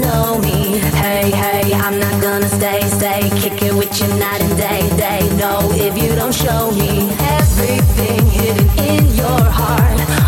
know me, hey, hey, I'm not gonna stay, stay. Kick it with you night and day, day. No, if you don't show me everything hidden in your heart,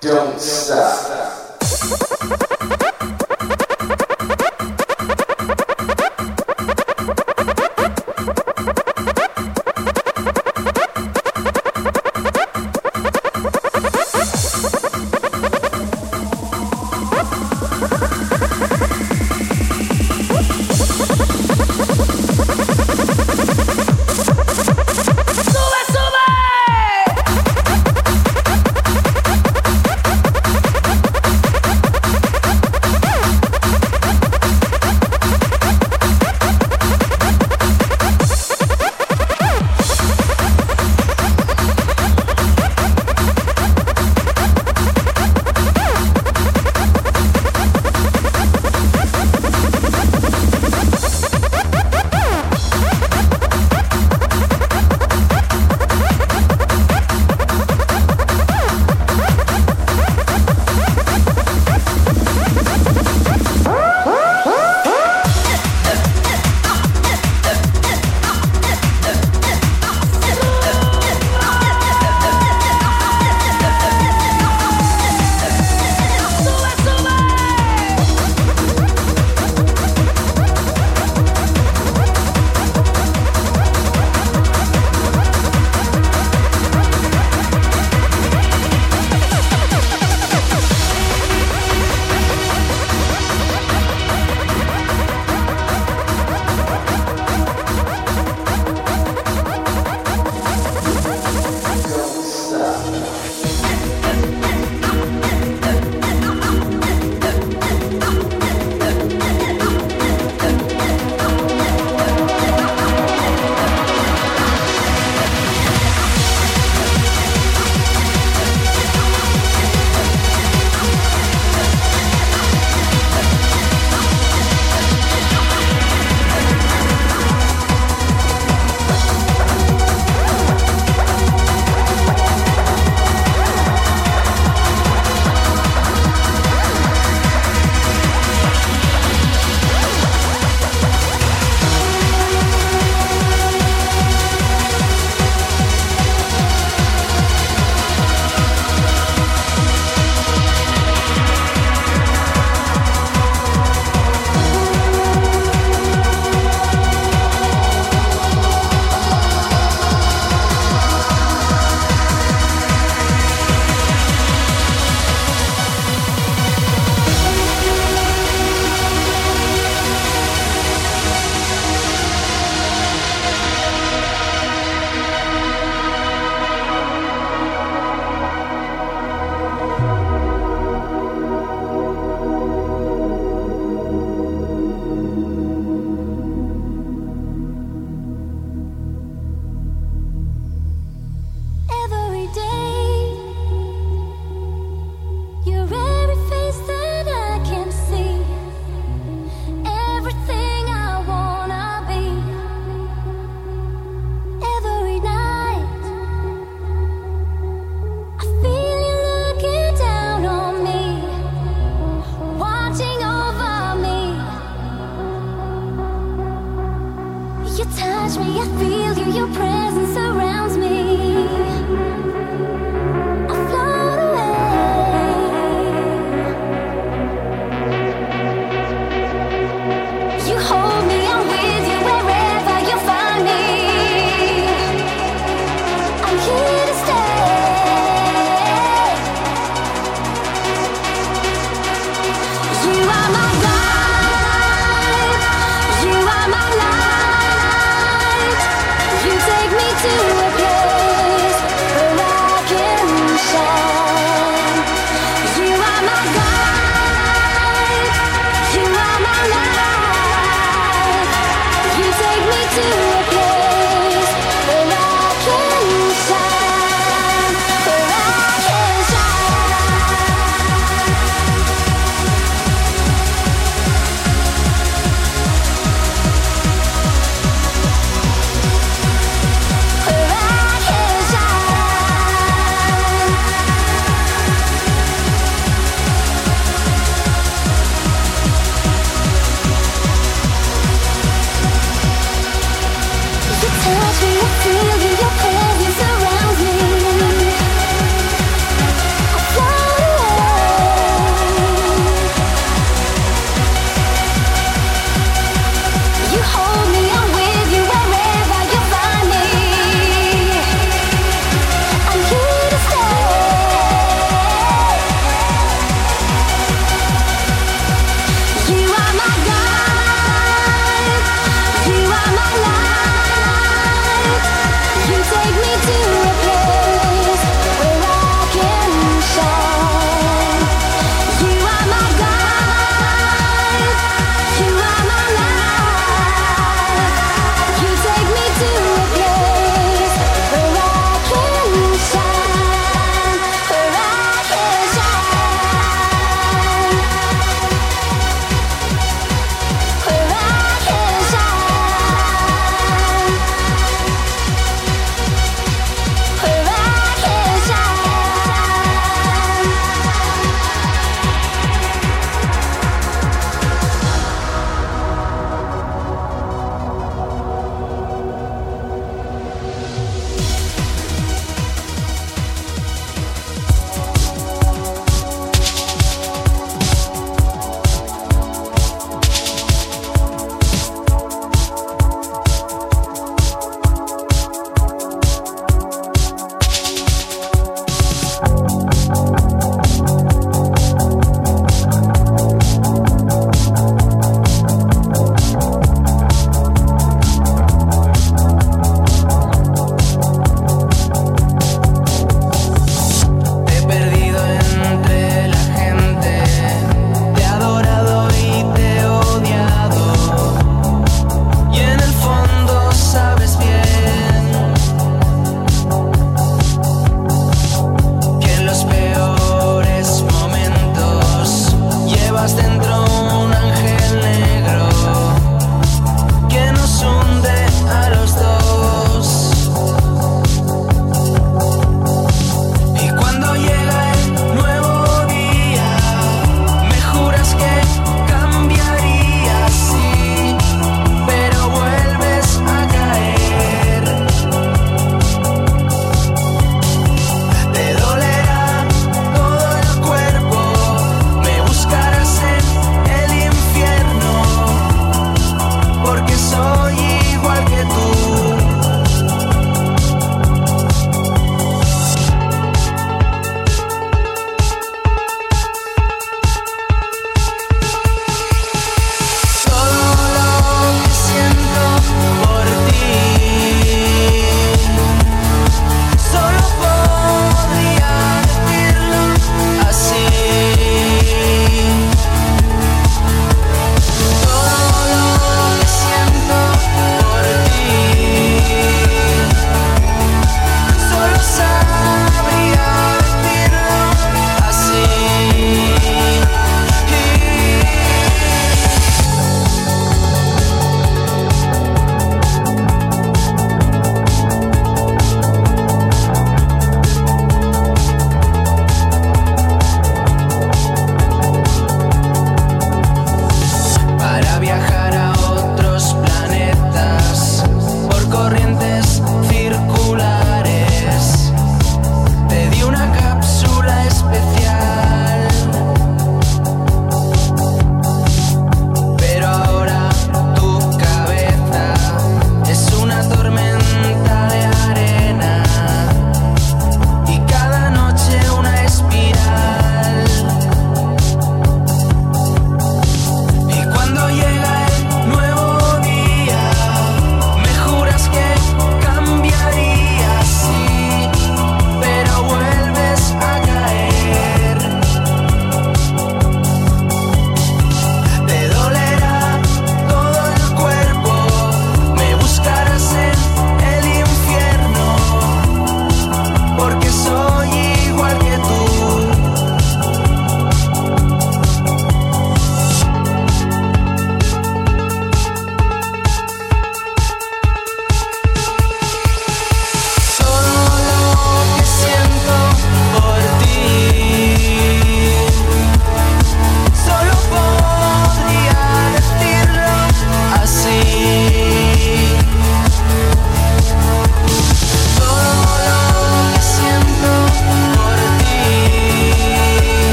Don't stop.